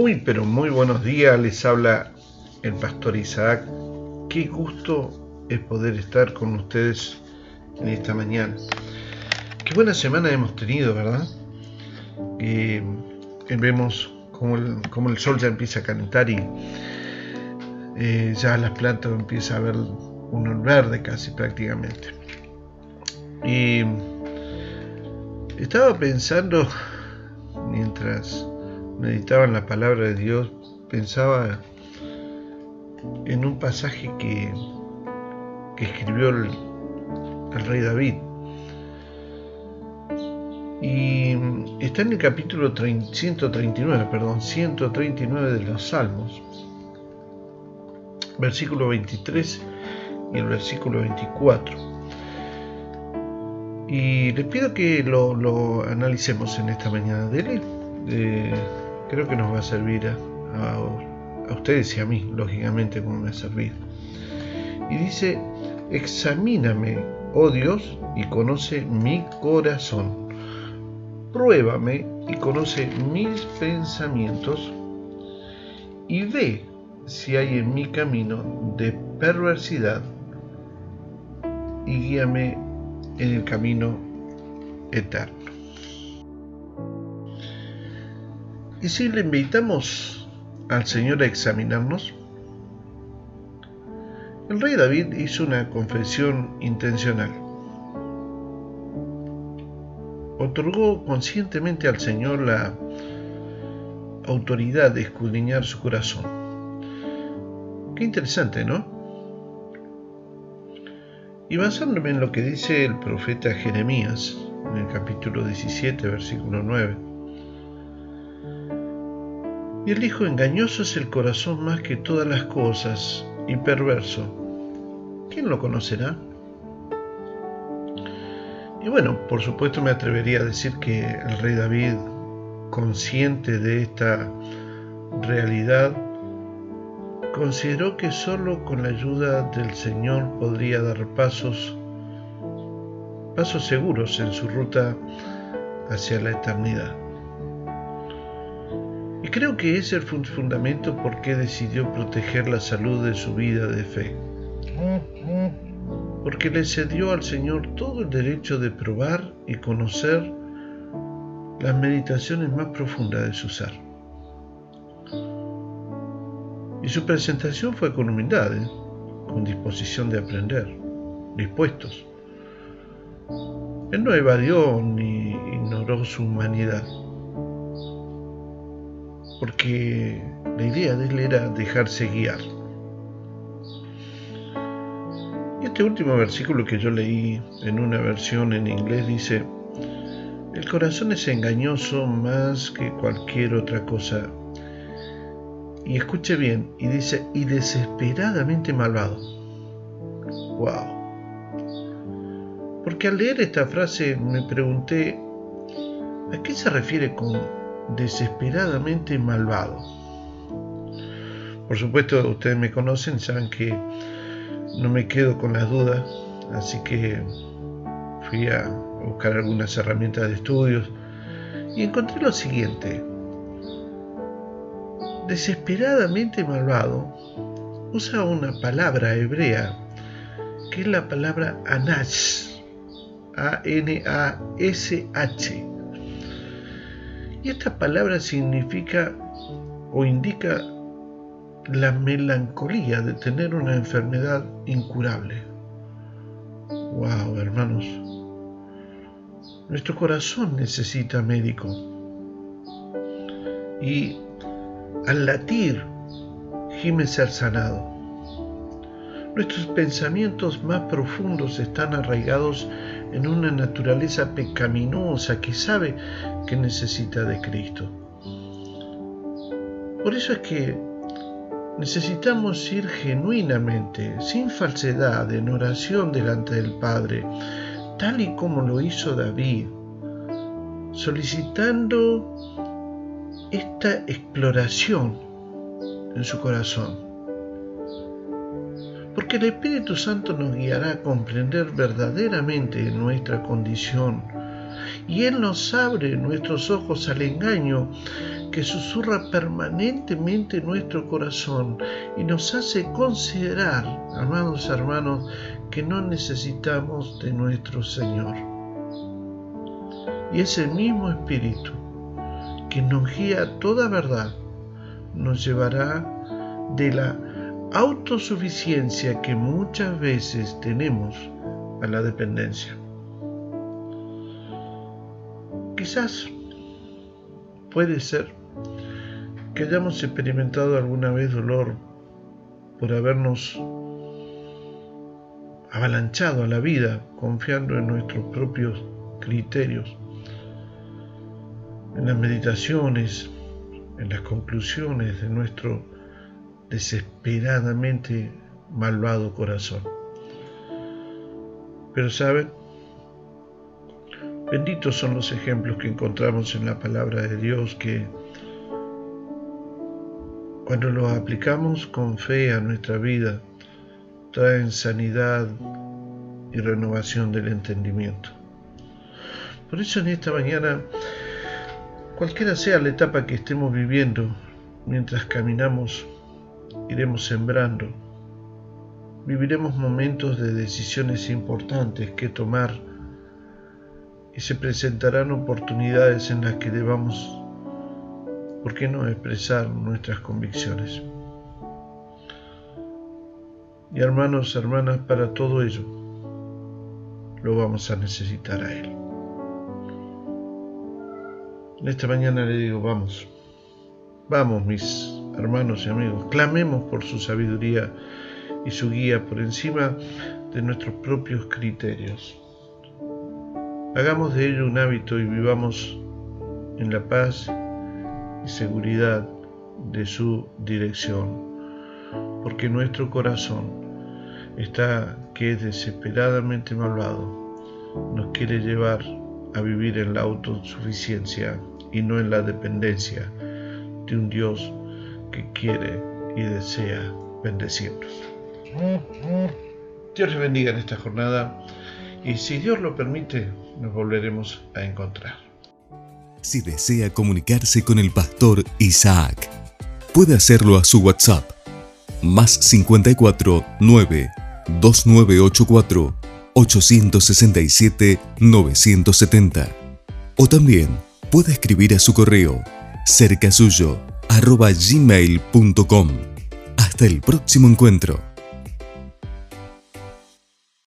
Muy, pero muy buenos días. Les habla el pastor Isaac. Qué gusto es poder estar con ustedes en esta mañana. Qué buena semana hemos tenido, ¿verdad? Eh, vemos como el, el, sol ya empieza a calentar y eh, ya las plantas empiezan a ver un verde casi prácticamente. Y estaba pensando mientras meditaba en la palabra de Dios, pensaba en un pasaje que, que escribió el, rey David. Y está en el capítulo 139, perdón, 139 de los Salmos, versículo 23 y el versículo 24. Y le pido que lo, analicemos en esta mañana. Dele, eh, creo que nos va a servir a, ustedes y a mí, lógicamente, como me ha servido. Y dice, examíname, oh Dios, y conoce mi corazón. Pruébame y conoce mis pensamientos y ve si hay en mi camino de perversidad y guíame en el camino eterno. Y si le invitamos al Señor a examinarnos, el rey David hizo una confesión intencional. Otorgó conscientemente al Señor la autoridad de escudriñar su corazón. Qué interesante, ¿no? Y basándome en lo que dice el profeta Jeremías en el capítulo 17, versículo 9, y el hijo engañoso es el corazón más que todas las cosas y perverso. ¿Quién lo conocerá? Y bueno, por supuesto me atrevería a decir que el rey David, consciente de esta realidad, consideró que solo con la ayuda del Señor podría dar pasos, pasos seguros en su ruta hacia la eternidad. Creo que ese es el fundamento por qué decidió proteger la salud de su vida de fe. Porque le cedió al Señor todo el derecho de probar y conocer las meditaciones más profundas de su ser. Y su presentación fue con humildad, ¿eh? con disposición de aprender, dispuestos. Él no evadió ni ignoró su humanidad porque la idea de él era dejarse guiar. Y este último versículo que yo leí en una versión en inglés dice, el corazón es engañoso más que cualquier otra cosa. Y escuche bien, y dice, y desesperadamente malvado. ¡Wow! Porque al leer esta frase me pregunté, ¿a qué se refiere con desesperadamente malvado. Por supuesto, ustedes me conocen, saben que no me quedo con las dudas, así que fui a buscar algunas herramientas de estudios y encontré lo siguiente. Desesperadamente malvado usa una palabra hebrea que es la palabra anash, A-N-A-S-H y esta palabra significa o indica la melancolía de tener una enfermedad incurable. Wow, hermanos. Nuestro corazón necesita médico. Y al latir gime ser sanado. Nuestros pensamientos más profundos están arraigados en una naturaleza pecaminosa que sabe que necesita de Cristo. Por eso es que necesitamos ir genuinamente, sin falsedad, en oración delante del Padre, tal y como lo hizo David, solicitando esta exploración en su corazón porque el Espíritu Santo nos guiará a comprender verdaderamente nuestra condición y Él nos abre nuestros ojos al engaño que susurra permanentemente en nuestro corazón y nos hace considerar, amados hermanos, que no necesitamos de nuestro Señor. Y ese mismo Espíritu que nos guía a toda verdad nos llevará de la autosuficiencia que muchas veces tenemos a la dependencia. Quizás puede ser que hayamos experimentado alguna vez dolor por habernos avalanchado a la vida confiando en nuestros propios criterios, en las meditaciones, en las conclusiones de nuestro desesperadamente malvado corazón. Pero saben, benditos son los ejemplos que encontramos en la palabra de Dios que cuando los aplicamos con fe a nuestra vida, traen sanidad y renovación del entendimiento. Por eso en esta mañana, cualquiera sea la etapa que estemos viviendo, mientras caminamos, iremos sembrando. Viviremos momentos de decisiones importantes que tomar y se presentarán oportunidades en las que debamos ¿por qué no expresar nuestras convicciones? Y hermanos, hermanas, para todo ello lo vamos a necesitar a Él. En esta mañana le digo, vamos, vamos mis hermanos y amigos, clamemos por su sabiduría y su guía por encima de nuestros propios criterios. Hagamos de ello un hábito y vivamos en la paz y seguridad de su dirección, porque nuestro corazón está que es desesperadamente malvado, nos quiere llevar a vivir en la autosuficiencia y no en la dependencia de un Dios que quiere y desea bendecirnos. Dios les bendiga en esta jornada y si Dios lo permite, nos volveremos a encontrar. Si desea comunicarse con el pastor Isaac, puede hacerlo a su WhatsApp más 54 9 2984 867 970 o también puede escribir a su correo cerca suyo arroba gmail.com. Hasta el próximo encuentro.